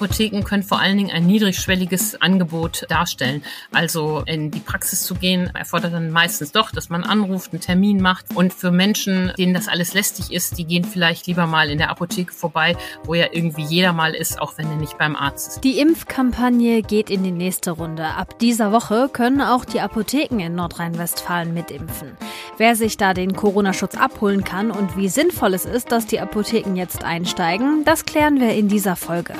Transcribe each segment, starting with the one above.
Apotheken können vor allen Dingen ein niedrigschwelliges Angebot darstellen. Also in die Praxis zu gehen, erfordert dann meistens doch, dass man anruft, einen Termin macht. Und für Menschen, denen das alles lästig ist, die gehen vielleicht lieber mal in der Apotheke vorbei, wo ja irgendwie jeder mal ist, auch wenn er nicht beim Arzt ist. Die Impfkampagne geht in die nächste Runde. Ab dieser Woche können auch die Apotheken in Nordrhein-Westfalen mitimpfen. Wer sich da den Corona-Schutz abholen kann und wie sinnvoll es ist, dass die Apotheken jetzt einsteigen, das klären wir in dieser Folge.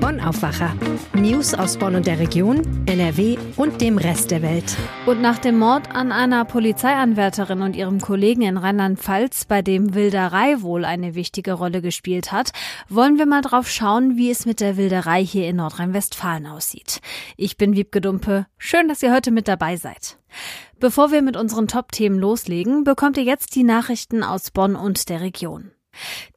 Bonn Aufwacher. News aus Bonn und der Region, NRW und dem Rest der Welt. Und nach dem Mord an einer Polizeianwärterin und ihrem Kollegen in Rheinland-Pfalz, bei dem Wilderei wohl eine wichtige Rolle gespielt hat, wollen wir mal drauf schauen, wie es mit der Wilderei hier in Nordrhein-Westfalen aussieht. Ich bin Wiebke Dumpe. Schön, dass ihr heute mit dabei seid. Bevor wir mit unseren Top-Themen loslegen, bekommt ihr jetzt die Nachrichten aus Bonn und der Region.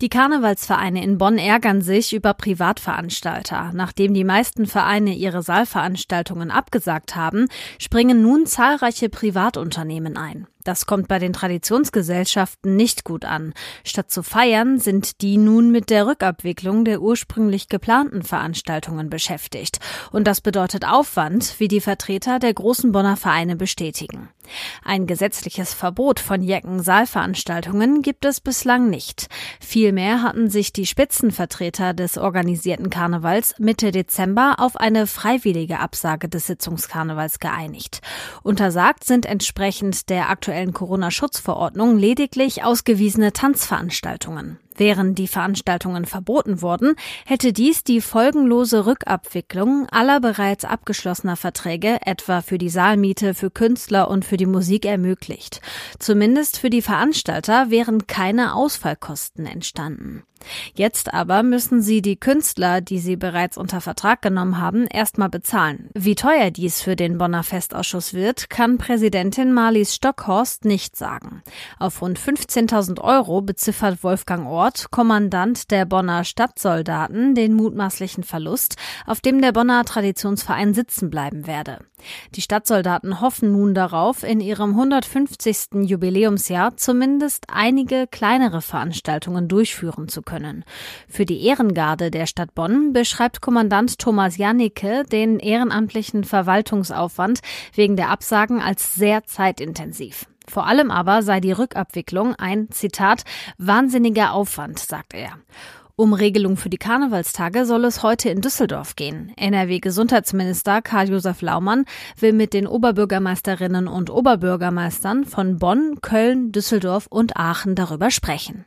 Die Karnevalsvereine in Bonn ärgern sich über Privatveranstalter. Nachdem die meisten Vereine ihre Saalveranstaltungen abgesagt haben, springen nun zahlreiche Privatunternehmen ein. Das kommt bei den Traditionsgesellschaften nicht gut an. Statt zu feiern, sind die nun mit der Rückabwicklung der ursprünglich geplanten Veranstaltungen beschäftigt. Und das bedeutet Aufwand, wie die Vertreter der großen Bonner Vereine bestätigen. Ein gesetzliches Verbot von Jecken-Saalveranstaltungen gibt es bislang nicht. Vielmehr hatten sich die Spitzenvertreter des organisierten Karnevals Mitte Dezember auf eine freiwillige Absage des Sitzungskarnevals geeinigt. Untersagt sind entsprechend der aktuellen aktuellen Corona-Schutzverordnung lediglich ausgewiesene Tanzveranstaltungen. Wären die Veranstaltungen verboten worden, hätte dies die folgenlose Rückabwicklung aller bereits abgeschlossener Verträge, etwa für die Saalmiete, für Künstler und für die Musik ermöglicht. Zumindest für die Veranstalter wären keine Ausfallkosten entstanden. Jetzt aber müssen sie die Künstler, die sie bereits unter Vertrag genommen haben, erstmal bezahlen. Wie teuer dies für den Bonner Festausschuss wird, kann Präsidentin Marlies Stockhorst nicht sagen. Auf rund 15.000 Euro beziffert Wolfgang Ohr Ort, Kommandant der Bonner Stadtsoldaten, den mutmaßlichen Verlust, auf dem der Bonner Traditionsverein sitzen bleiben werde. Die Stadtsoldaten hoffen nun darauf, in ihrem 150. Jubiläumsjahr zumindest einige kleinere Veranstaltungen durchführen zu können. Für die Ehrengarde der Stadt Bonn beschreibt Kommandant Thomas Janicke den ehrenamtlichen Verwaltungsaufwand wegen der Absagen als sehr zeitintensiv. Vor allem aber sei die Rückabwicklung ein, Zitat, wahnsinniger Aufwand, sagt er. Um Regelung für die Karnevalstage soll es heute in Düsseldorf gehen. NRW-Gesundheitsminister Karl-Josef Laumann will mit den Oberbürgermeisterinnen und Oberbürgermeistern von Bonn, Köln, Düsseldorf und Aachen darüber sprechen.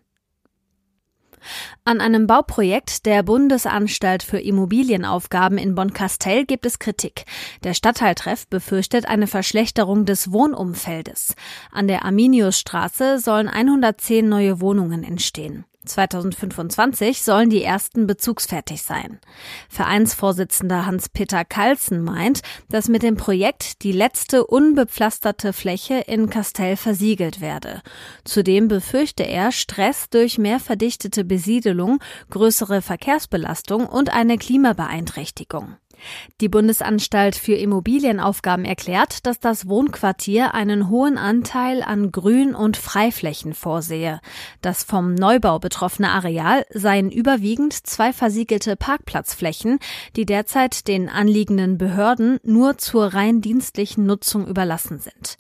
An einem Bauprojekt der Bundesanstalt für Immobilienaufgaben in Bonn-Kastell gibt es Kritik. Der Stadtteiltreff befürchtet eine Verschlechterung des Wohnumfeldes. An der Arminiusstraße sollen 110 neue Wohnungen entstehen. 2025 sollen die ersten bezugsfertig sein. Vereinsvorsitzender Hans-Peter Kalzen meint, dass mit dem Projekt die letzte unbepflasterte Fläche in Kastell versiegelt werde. Zudem befürchte er Stress durch mehr verdichtete Besiedelung, größere Verkehrsbelastung und eine Klimabeeinträchtigung. Die Bundesanstalt für Immobilienaufgaben erklärt, dass das Wohnquartier einen hohen Anteil an Grün- und Freiflächen vorsehe. Das vom Neubau betroffene Areal seien überwiegend zwei versiegelte Parkplatzflächen, die derzeit den anliegenden Behörden nur zur rein dienstlichen Nutzung überlassen sind.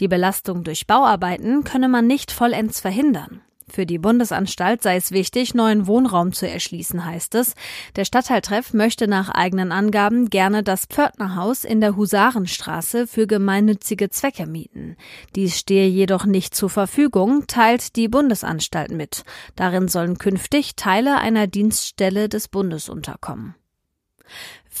Die Belastung durch Bauarbeiten könne man nicht vollends verhindern. Für die Bundesanstalt sei es wichtig, neuen Wohnraum zu erschließen, heißt es. Der Stadtteiltreff möchte nach eigenen Angaben gerne das Pförtnerhaus in der Husarenstraße für gemeinnützige Zwecke mieten. Dies stehe jedoch nicht zur Verfügung, teilt die Bundesanstalt mit. Darin sollen künftig Teile einer Dienststelle des Bundes unterkommen.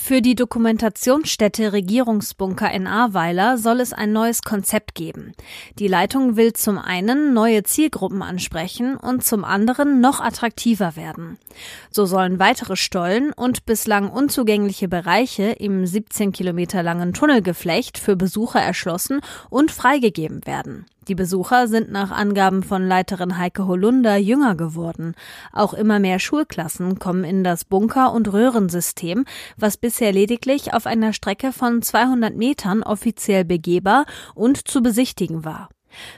Für die Dokumentationsstätte Regierungsbunker in Ahrweiler soll es ein neues Konzept geben. Die Leitung will zum einen neue Zielgruppen ansprechen und zum anderen noch attraktiver werden. So sollen weitere Stollen und bislang unzugängliche Bereiche im 17 Kilometer langen Tunnelgeflecht für Besucher erschlossen und freigegeben werden. Die Besucher sind nach Angaben von Leiterin Heike Holunder jünger geworden. Auch immer mehr Schulklassen kommen in das Bunker- und Röhrensystem, was bisher lediglich auf einer Strecke von 200 Metern offiziell begehbar und zu besichtigen war.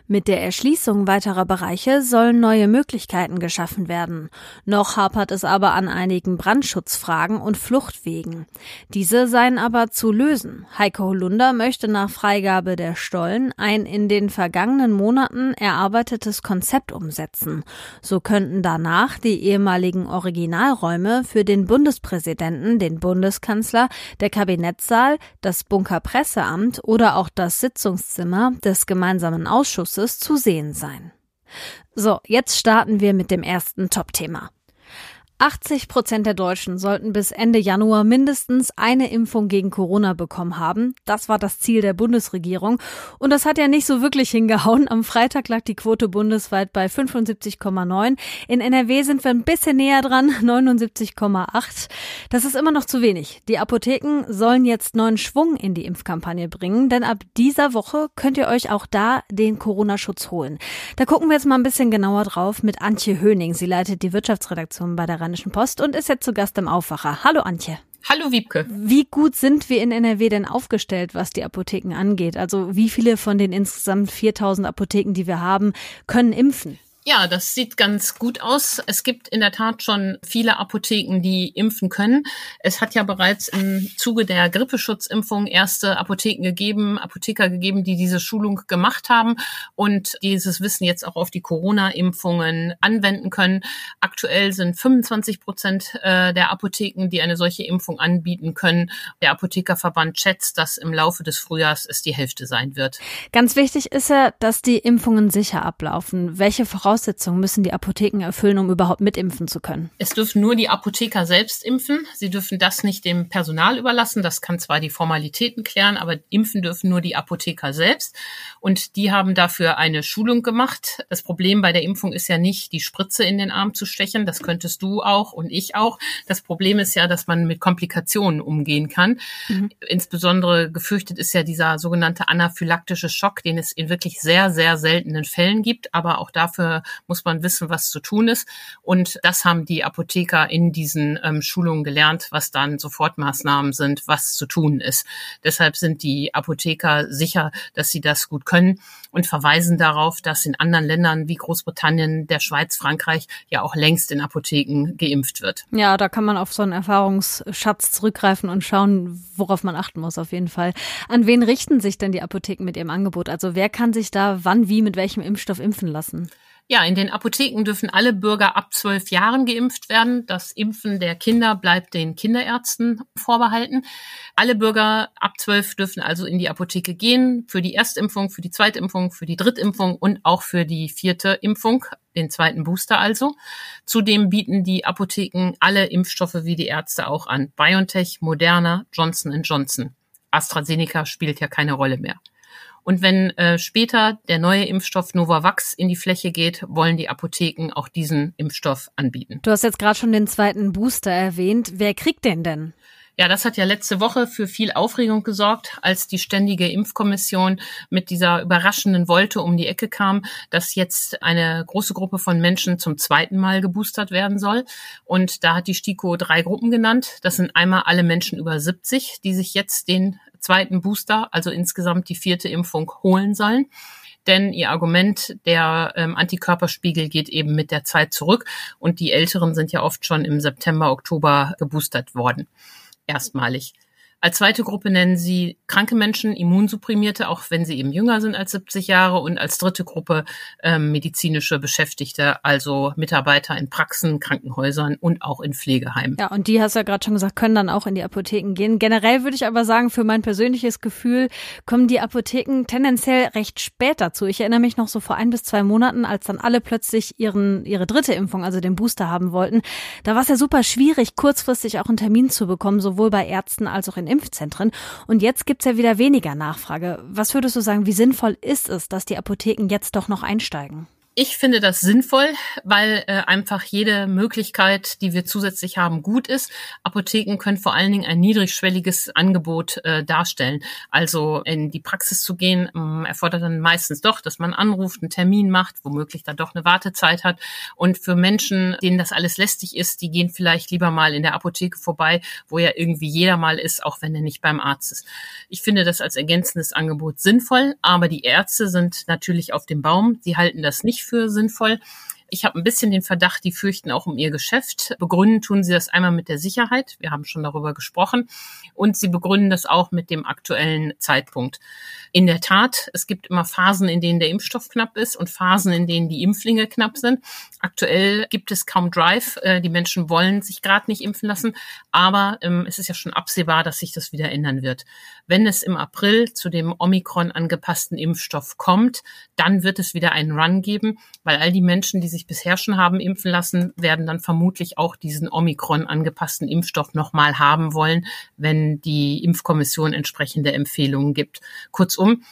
Mit der Erschließung weiterer Bereiche sollen neue Möglichkeiten geschaffen werden. Noch hapert es aber an einigen Brandschutzfragen und Fluchtwegen. Diese seien aber zu lösen. Heike Holunder möchte nach Freigabe der Stollen ein in den vergangenen Monaten erarbeitetes Konzept umsetzen. So könnten danach die ehemaligen Originalräume für den Bundespräsidenten, den Bundeskanzler, der Kabinettssaal, das Bunkerpresseamt oder auch das Sitzungszimmer des gemeinsamen Ausschusses zu sehen sein. So, jetzt starten wir mit dem ersten Top-Thema. 80 Prozent der Deutschen sollten bis Ende Januar mindestens eine Impfung gegen Corona bekommen haben. Das war das Ziel der Bundesregierung. Und das hat ja nicht so wirklich hingehauen. Am Freitag lag die Quote bundesweit bei 75,9. In NRW sind wir ein bisschen näher dran, 79,8. Das ist immer noch zu wenig. Die Apotheken sollen jetzt neuen Schwung in die Impfkampagne bringen, denn ab dieser Woche könnt ihr euch auch da den Corona-Schutz holen. Da gucken wir jetzt mal ein bisschen genauer drauf mit Antje Höning. Sie leitet die Wirtschaftsredaktion bei der Rheinischen Post und ist jetzt zu Gast im Aufwacher. Hallo Antje. Hallo Wiebke. Wie gut sind wir in NRW denn aufgestellt, was die Apotheken angeht? Also wie viele von den insgesamt 4000 Apotheken, die wir haben, können impfen? Ja, das sieht ganz gut aus. Es gibt in der Tat schon viele Apotheken, die impfen können. Es hat ja bereits im Zuge der Grippeschutzimpfung erste Apotheken gegeben, Apotheker gegeben, die diese Schulung gemacht haben und dieses Wissen jetzt auch auf die Corona-Impfungen anwenden können. Aktuell sind 25 Prozent äh, der Apotheken, die eine solche Impfung anbieten können. Der Apothekerverband schätzt, dass im Laufe des Frühjahrs es die Hälfte sein wird. Ganz wichtig ist ja, dass die Impfungen sicher ablaufen. Welche Voraussetzungen Voraussetzungen müssen die Apotheken erfüllen, um überhaupt mitimpfen zu können? Es dürfen nur die Apotheker selbst impfen. Sie dürfen das nicht dem Personal überlassen. Das kann zwar die Formalitäten klären, aber impfen dürfen nur die Apotheker selbst. Und die haben dafür eine Schulung gemacht. Das Problem bei der Impfung ist ja nicht, die Spritze in den Arm zu stechen. Das könntest du auch und ich auch. Das Problem ist ja, dass man mit Komplikationen umgehen kann. Mhm. Insbesondere gefürchtet ist ja dieser sogenannte anaphylaktische Schock, den es in wirklich sehr, sehr seltenen Fällen gibt. Aber auch dafür muss man wissen, was zu tun ist. Und das haben die Apotheker in diesen ähm, Schulungen gelernt, was dann Sofortmaßnahmen sind, was zu tun ist. Deshalb sind die Apotheker sicher, dass sie das gut können und verweisen darauf, dass in anderen Ländern wie Großbritannien, der Schweiz, Frankreich ja auch längst in Apotheken geimpft wird. Ja, da kann man auf so einen Erfahrungsschatz zurückgreifen und schauen, worauf man achten muss auf jeden Fall. An wen richten sich denn die Apotheken mit ihrem Angebot? Also wer kann sich da wann, wie, mit welchem Impfstoff impfen lassen? Ja, in den Apotheken dürfen alle Bürger ab zwölf Jahren geimpft werden. Das Impfen der Kinder bleibt den Kinderärzten vorbehalten. Alle Bürger ab zwölf dürfen also in die Apotheke gehen für die Erstimpfung, für die Zweitimpfung, für die Drittimpfung und auch für die vierte Impfung, den zweiten Booster also. Zudem bieten die Apotheken alle Impfstoffe wie die Ärzte auch an. BioNTech, Moderna, Johnson Johnson. AstraZeneca spielt ja keine Rolle mehr. Und wenn äh, später der neue Impfstoff Novavax in die Fläche geht, wollen die Apotheken auch diesen Impfstoff anbieten. Du hast jetzt gerade schon den zweiten Booster erwähnt. Wer kriegt den denn? Ja, das hat ja letzte Woche für viel Aufregung gesorgt, als die ständige Impfkommission mit dieser überraschenden Wolte um die Ecke kam, dass jetzt eine große Gruppe von Menschen zum zweiten Mal geboostert werden soll. Und da hat die STIKO drei Gruppen genannt. Das sind einmal alle Menschen über 70, die sich jetzt den zweiten Booster, also insgesamt die vierte Impfung holen sollen. Denn ihr Argument, der ähm, Antikörperspiegel geht eben mit der Zeit zurück und die Älteren sind ja oft schon im September, Oktober geboostert worden. Erstmalig. Als zweite Gruppe nennen sie kranke Menschen, Immunsupprimierte, auch wenn sie eben jünger sind als 70 Jahre. Und als dritte Gruppe ähm, medizinische Beschäftigte, also Mitarbeiter in Praxen, Krankenhäusern und auch in Pflegeheimen. Ja, und die hast du ja gerade schon gesagt, können dann auch in die Apotheken gehen. Generell würde ich aber sagen, für mein persönliches Gefühl kommen die Apotheken tendenziell recht spät dazu. Ich erinnere mich noch so vor ein bis zwei Monaten, als dann alle plötzlich ihren, ihre dritte Impfung, also den Booster haben wollten. Da war es ja super schwierig, kurzfristig auch einen Termin zu bekommen, sowohl bei Ärzten als auch in Impfzentren. Und jetzt gibt's ja wieder weniger Nachfrage. Was würdest du sagen, wie sinnvoll ist es, dass die Apotheken jetzt doch noch einsteigen? Ich finde das sinnvoll, weil äh, einfach jede Möglichkeit, die wir zusätzlich haben, gut ist. Apotheken können vor allen Dingen ein niedrigschwelliges Angebot äh, darstellen. Also in die Praxis zu gehen, ähm, erfordert dann meistens doch, dass man anruft, einen Termin macht, womöglich dann doch eine Wartezeit hat. Und für Menschen, denen das alles lästig ist, die gehen vielleicht lieber mal in der Apotheke vorbei, wo ja irgendwie jeder mal ist, auch wenn er nicht beim Arzt ist. Ich finde das als ergänzendes Angebot sinnvoll, aber die Ärzte sind natürlich auf dem Baum. Sie halten das nicht für sinnvoll. Ich habe ein bisschen den Verdacht, die fürchten auch um ihr Geschäft. Begründen tun sie das einmal mit der Sicherheit. Wir haben schon darüber gesprochen. Und sie begründen das auch mit dem aktuellen Zeitpunkt. In der Tat, es gibt immer Phasen, in denen der Impfstoff knapp ist und Phasen, in denen die Impflinge knapp sind. Aktuell gibt es kaum Drive. Äh, die Menschen wollen sich gerade nicht impfen lassen. Aber ähm, es ist ja schon absehbar, dass sich das wieder ändern wird. Wenn es im April zu dem Omikron angepassten Impfstoff kommt, dann wird es wieder einen Run geben, weil all die Menschen, die sich sich bisher schon haben impfen lassen, werden dann vermutlich auch diesen Omikron angepassten Impfstoff nochmal haben wollen, wenn die Impfkommission entsprechende Empfehlungen gibt. Kurzum,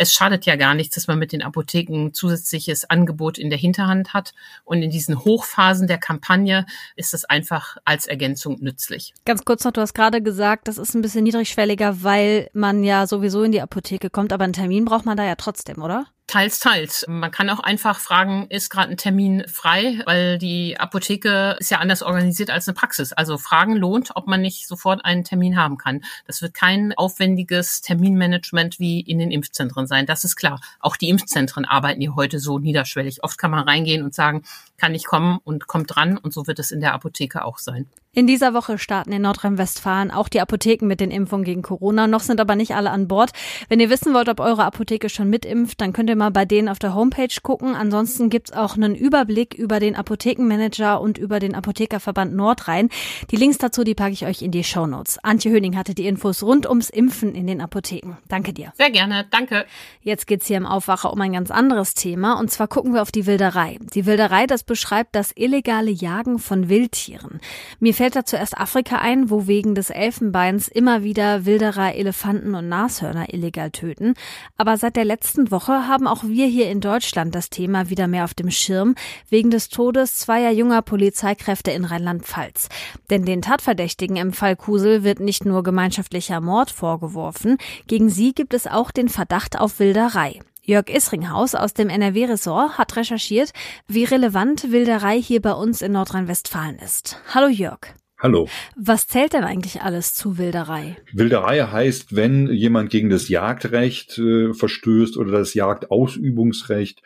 es schadet ja gar nichts, dass man mit den Apotheken zusätzliches Angebot in der Hinterhand hat. Und in diesen Hochphasen der Kampagne ist es einfach als Ergänzung nützlich. Ganz kurz noch, du hast gerade gesagt, das ist ein bisschen niedrigschwelliger, weil man ja sowieso in die Apotheke kommt, aber einen Termin braucht man da ja trotzdem, oder? Teils, teils. Man kann auch einfach fragen, ist gerade ein Termin frei, weil die Apotheke ist ja anders organisiert als eine Praxis. Also Fragen lohnt, ob man nicht sofort einen Termin haben kann. Das wird kein aufwendiges Terminmanagement wie in den Impfzentren sein. Das ist klar. Auch die Impfzentren arbeiten hier heute so niederschwellig. Oft kann man reingehen und sagen, kann ich kommen und kommt dran. Und so wird es in der Apotheke auch sein. In dieser Woche starten in Nordrhein-Westfalen auch die Apotheken mit den Impfungen gegen Corona. Noch sind aber nicht alle an Bord. Wenn ihr wissen wollt, ob eure Apotheke schon mitimpft, dann könnt ihr mal bei denen auf der Homepage gucken. Ansonsten gibt's auch einen Überblick über den Apothekenmanager und über den Apothekerverband Nordrhein. Die Links dazu, die packe ich euch in die Show Notes. Antje Höning hatte die Infos rund ums Impfen in den Apotheken. Danke dir. Sehr gerne, danke. Jetzt geht's hier im Aufwacher um ein ganz anderes Thema. Und zwar gucken wir auf die Wilderei. Die Wilderei, das beschreibt das illegale Jagen von Wildtieren. Mir fällt da zuerst Afrika ein, wo wegen des Elfenbeins immer wieder Wilderer Elefanten und Nashörner illegal töten. Aber seit der letzten Woche haben auch wir hier in Deutschland das Thema wieder mehr auf dem Schirm, wegen des Todes zweier junger Polizeikräfte in Rheinland-Pfalz. Denn den Tatverdächtigen im Fall Kusel wird nicht nur gemeinschaftlicher Mord vorgeworfen, gegen sie gibt es auch den Verdacht auf Wilderei. Jörg Isringhaus aus dem NRW-Ressort hat recherchiert, wie relevant Wilderei hier bei uns in Nordrhein-Westfalen ist. Hallo Jörg. Hallo. Was zählt denn eigentlich alles zu Wilderei? Wilderei heißt, wenn jemand gegen das Jagdrecht äh, verstößt oder das Jagdausübungsrecht,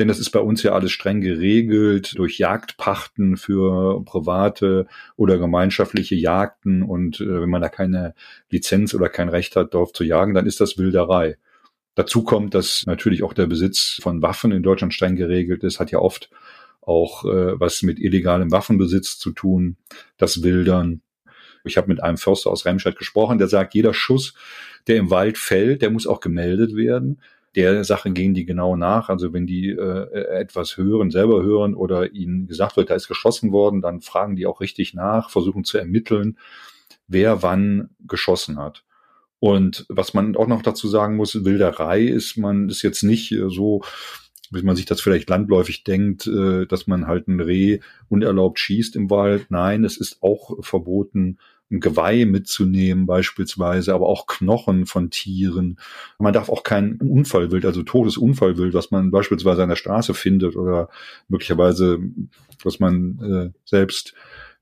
denn das ist bei uns ja alles streng geregelt durch Jagdpachten für private oder gemeinschaftliche Jagden und äh, wenn man da keine Lizenz oder kein Recht hat, darauf zu jagen, dann ist das Wilderei. Dazu kommt, dass natürlich auch der Besitz von Waffen in Deutschland streng geregelt ist, hat ja oft auch äh, was mit illegalem Waffenbesitz zu tun, das Wildern. Ich habe mit einem Förster aus Remscheid gesprochen, der sagt, jeder Schuss, der im Wald fällt, der muss auch gemeldet werden. Der Sache gehen die genau nach. Also wenn die äh, etwas hören, selber hören oder ihnen gesagt wird, da ist geschossen worden, dann fragen die auch richtig nach, versuchen zu ermitteln, wer wann geschossen hat. Und was man auch noch dazu sagen muss, Wilderei ist man ist jetzt nicht äh, so, wie man sich das vielleicht landläufig denkt, äh, dass man halt ein Reh unerlaubt schießt im Wald. Nein, es ist auch verboten, ein Geweih mitzunehmen beispielsweise, aber auch Knochen von Tieren. Man darf auch kein Unfallwild, also Todesunfallwild, was man beispielsweise an der Straße findet oder möglicherweise, was man äh, selbst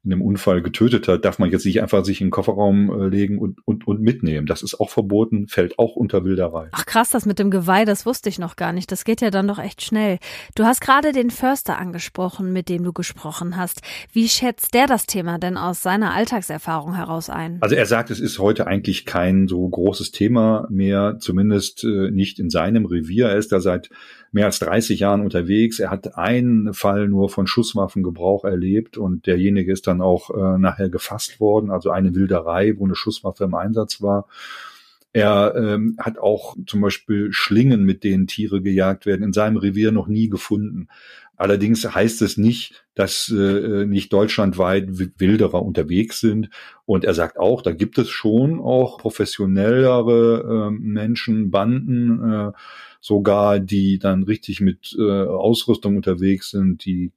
in einem Unfall getötet hat, darf man jetzt nicht einfach sich in den Kofferraum äh, legen und, und, und mitnehmen. Das ist auch verboten, fällt auch unter Wilderei. Ach krass, das mit dem Geweih, das wusste ich noch gar nicht. Das geht ja dann doch echt schnell. Du hast gerade den Förster angesprochen, mit dem du gesprochen hast. Wie schätzt der das Thema denn aus seiner Alltagserfahrung heraus ein? Also er sagt, es ist heute eigentlich kein so großes Thema mehr, zumindest äh, nicht in seinem Revier. Er ist da seit mehr als 30 Jahren unterwegs. Er hat einen Fall nur von Schusswaffengebrauch erlebt und derjenige ist dann auch äh, nachher gefasst worden. Also eine Wilderei, wo eine Schusswaffe im Einsatz war. Er ähm, hat auch zum Beispiel Schlingen, mit denen Tiere gejagt werden, in seinem Revier noch nie gefunden. Allerdings heißt es nicht, dass äh, nicht deutschlandweit Wilderer unterwegs sind. Und er sagt auch, da gibt es schon auch professionellere äh, Menschen, Banden, äh, sogar, die dann richtig mit äh, Ausrüstung unterwegs sind, die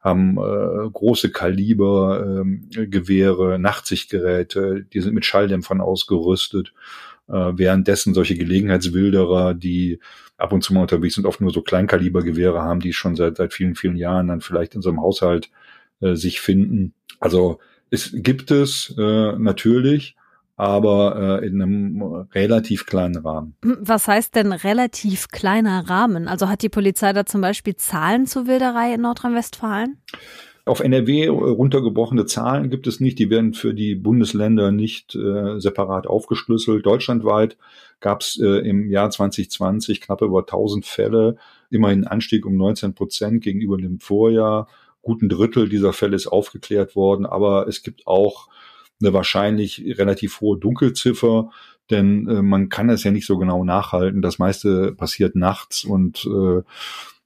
haben äh, große Kaliber, äh, Gewehre, Nachtsichtgeräte, die sind mit Schalldämpfern ausgerüstet. Äh, währenddessen solche Gelegenheitswilderer, die ab und zu mal unterwegs sind, oft nur so Kleinkalibergewehre haben, die schon seit, seit vielen, vielen Jahren dann vielleicht in so einem Haushalt äh, sich finden. Also es gibt es äh, natürlich, aber äh, in einem relativ kleinen Rahmen. Hm, was heißt denn relativ kleiner Rahmen? Also hat die Polizei da zum Beispiel Zahlen zur Wilderei in Nordrhein-Westfalen? Auf NRW runtergebrochene Zahlen gibt es nicht. Die werden für die Bundesländer nicht äh, separat aufgeschlüsselt. Deutschlandweit gab es äh, im Jahr 2020 knapp über 1000 Fälle, immerhin Anstieg um 19 Prozent gegenüber dem Vorjahr. Guten Drittel dieser Fälle ist aufgeklärt worden, aber es gibt auch eine wahrscheinlich relativ hohe Dunkelziffer, denn äh, man kann es ja nicht so genau nachhalten. Das meiste passiert nachts und äh,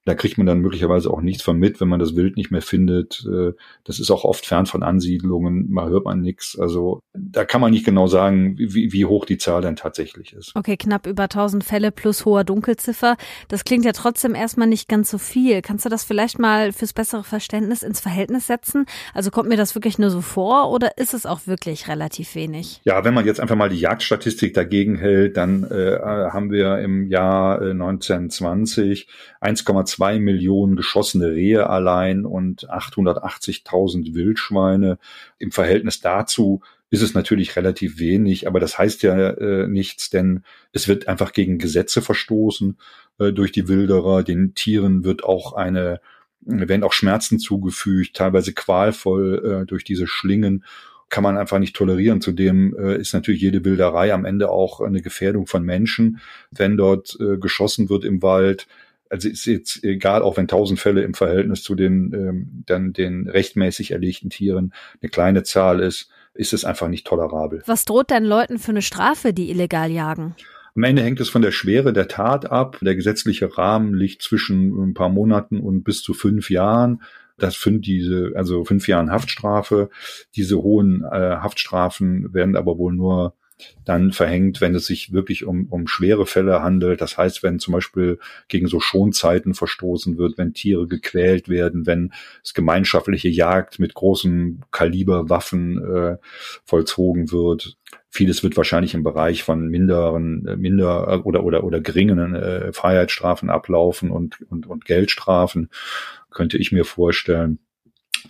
da kriegt man dann möglicherweise auch nichts von mit, wenn man das Wild nicht mehr findet. Äh, das ist auch oft fern von Ansiedlungen, mal hört man nichts. Also da kann man nicht genau sagen, wie, wie hoch die Zahl denn tatsächlich ist. Okay, knapp über 1000 Fälle plus hoher Dunkelziffer. Das klingt ja trotzdem erstmal nicht ganz so viel. Kannst du das vielleicht mal fürs bessere Verständnis ins Verhältnis setzen? Also kommt mir das wirklich nur so vor oder ist es auch wirklich relativ wenig? Ja, wenn man jetzt einfach mal die Jagdstatistik dagegen hält, dann äh, haben wir im Jahr äh, 1920 1,2 zwei Millionen geschossene Rehe allein und 880.000 Wildschweine. Im Verhältnis dazu ist es natürlich relativ wenig, aber das heißt ja äh, nichts, denn es wird einfach gegen Gesetze verstoßen äh, durch die Wilderer. Den Tieren wird auch eine, werden auch Schmerzen zugefügt, teilweise qualvoll äh, durch diese Schlingen kann man einfach nicht tolerieren. Zudem äh, ist natürlich jede Wilderei am Ende auch eine Gefährdung von Menschen. Wenn dort äh, geschossen wird im Wald, also ist jetzt egal, auch wenn tausend Fälle im Verhältnis zu den ähm, dann den rechtmäßig erlegten Tieren eine kleine Zahl ist, ist es einfach nicht tolerabel. Was droht denn Leuten für eine Strafe, die illegal jagen? Am Ende hängt es von der Schwere der Tat ab. Der gesetzliche Rahmen liegt zwischen ein paar Monaten und bis zu fünf Jahren. Das sind diese, also fünf Jahren Haftstrafe. Diese hohen äh, Haftstrafen werden aber wohl nur dann verhängt, wenn es sich wirklich um, um schwere Fälle handelt. Das heißt, wenn zum Beispiel gegen so Schonzeiten verstoßen wird, wenn Tiere gequält werden, wenn es gemeinschaftliche Jagd mit großen Kaliberwaffen äh, vollzogen wird. Vieles wird wahrscheinlich im Bereich von minderen, äh, minder oder oder oder geringen äh, Freiheitsstrafen ablaufen und und und Geldstrafen könnte ich mir vorstellen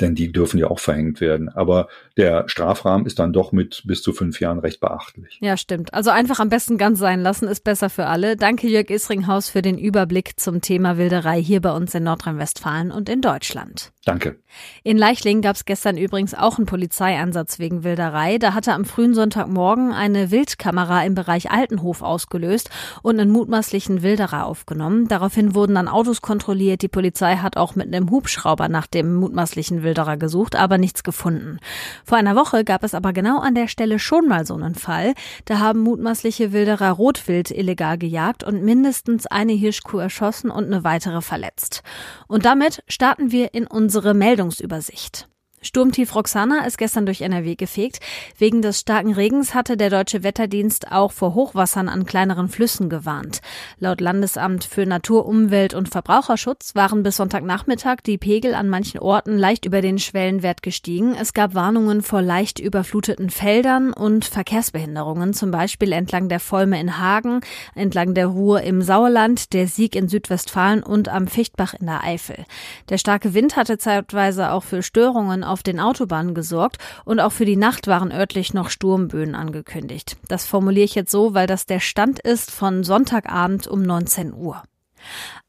denn die dürfen ja auch verhängt werden. Aber der Strafrahmen ist dann doch mit bis zu fünf Jahren recht beachtlich. Ja, stimmt. Also einfach am besten ganz sein lassen, ist besser für alle. Danke Jörg Isringhaus für den Überblick zum Thema Wilderei hier bei uns in Nordrhein-Westfalen und in Deutschland. Danke. In Leichlingen gab es gestern übrigens auch einen Polizeieinsatz wegen Wilderei. Da hatte am frühen Sonntagmorgen eine Wildkamera im Bereich Altenhof ausgelöst und einen mutmaßlichen Wilderer aufgenommen. Daraufhin wurden dann Autos kontrolliert. Die Polizei hat auch mit einem Hubschrauber nach dem mutmaßlichen Wilderer gesucht, aber nichts gefunden. Vor einer Woche gab es aber genau an der Stelle schon mal so einen Fall. Da haben mutmaßliche Wilderer Rotwild illegal gejagt und mindestens eine Hirschkuh erschossen und eine weitere verletzt. Und damit starten wir in unsere unsere Meldungsübersicht. Sturmtief Roxana ist gestern durch NRW gefegt. Wegen des starken Regens hatte der deutsche Wetterdienst auch vor Hochwassern an kleineren Flüssen gewarnt. Laut Landesamt für Natur, Umwelt und Verbraucherschutz waren bis Sonntagnachmittag die Pegel an manchen Orten leicht über den Schwellenwert gestiegen. Es gab Warnungen vor leicht überfluteten Feldern und Verkehrsbehinderungen, zum Beispiel entlang der Volme in Hagen, entlang der Ruhr im Sauerland, der Sieg in Südwestfalen und am Fichtbach in der Eifel. Der starke Wind hatte zeitweise auch für Störungen auf den Autobahnen gesorgt und auch für die Nacht waren örtlich noch Sturmböen angekündigt. Das formuliere ich jetzt so, weil das der Stand ist von Sonntagabend um 19 Uhr.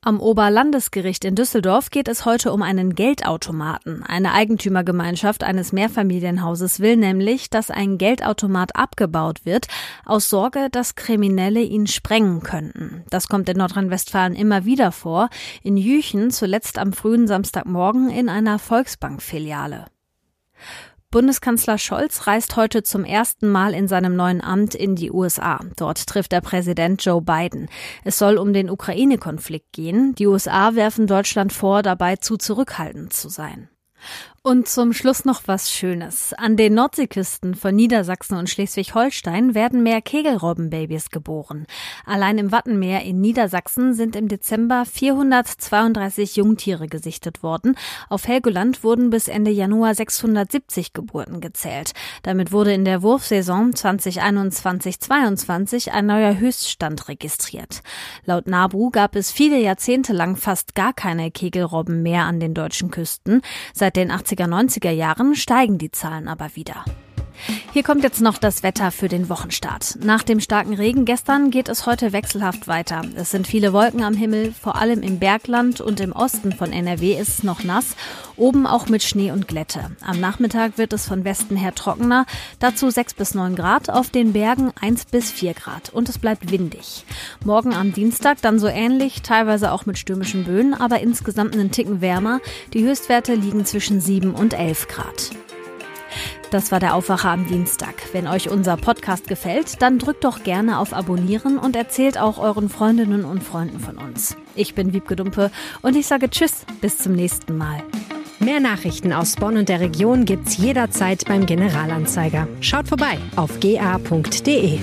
Am Oberlandesgericht in Düsseldorf geht es heute um einen Geldautomaten. Eine Eigentümergemeinschaft eines Mehrfamilienhauses will nämlich, dass ein Geldautomat abgebaut wird, aus Sorge, dass Kriminelle ihn sprengen könnten. Das kommt in Nordrhein-Westfalen immer wieder vor. In Jüchen zuletzt am frühen Samstagmorgen in einer Volksbankfiliale. Bundeskanzler Scholz reist heute zum ersten Mal in seinem neuen Amt in die USA. Dort trifft der Präsident Joe Biden. Es soll um den Ukraine-Konflikt gehen. Die USA werfen Deutschland vor, dabei zu zurückhaltend zu sein. Und zum Schluss noch was Schönes. An den Nordseeküsten von Niedersachsen und Schleswig-Holstein werden mehr Kegelrobbenbabys geboren. Allein im Wattenmeer in Niedersachsen sind im Dezember 432 Jungtiere gesichtet worden. Auf Helgoland wurden bis Ende Januar 670 Geburten gezählt. Damit wurde in der Wurfsaison 2021-22 ein neuer Höchststand registriert. Laut NABU gab es viele Jahrzehnte lang fast gar keine Kegelrobben mehr an den deutschen Küsten. Seit den 80 80er, 90er Jahren steigen die Zahlen aber wieder. Hier kommt jetzt noch das Wetter für den Wochenstart. Nach dem starken Regen gestern geht es heute wechselhaft weiter. Es sind viele Wolken am Himmel, vor allem im Bergland und im Osten von NRW ist es noch nass, oben auch mit Schnee und Glätte. Am Nachmittag wird es von Westen her trockener, dazu 6 bis 9 Grad, auf den Bergen 1 bis 4 Grad und es bleibt windig. Morgen am Dienstag dann so ähnlich, teilweise auch mit stürmischen Böen, aber insgesamt einen Ticken wärmer. Die Höchstwerte liegen zwischen 7 und 11 Grad. Das war der Aufwacher am Dienstag. Wenn euch unser Podcast gefällt, dann drückt doch gerne auf Abonnieren und erzählt auch euren Freundinnen und Freunden von uns. Ich bin Wiebke Dumpe und ich sage Tschüss, bis zum nächsten Mal. Mehr Nachrichten aus Bonn und der Region gibt's jederzeit beim Generalanzeiger. Schaut vorbei auf ga.de.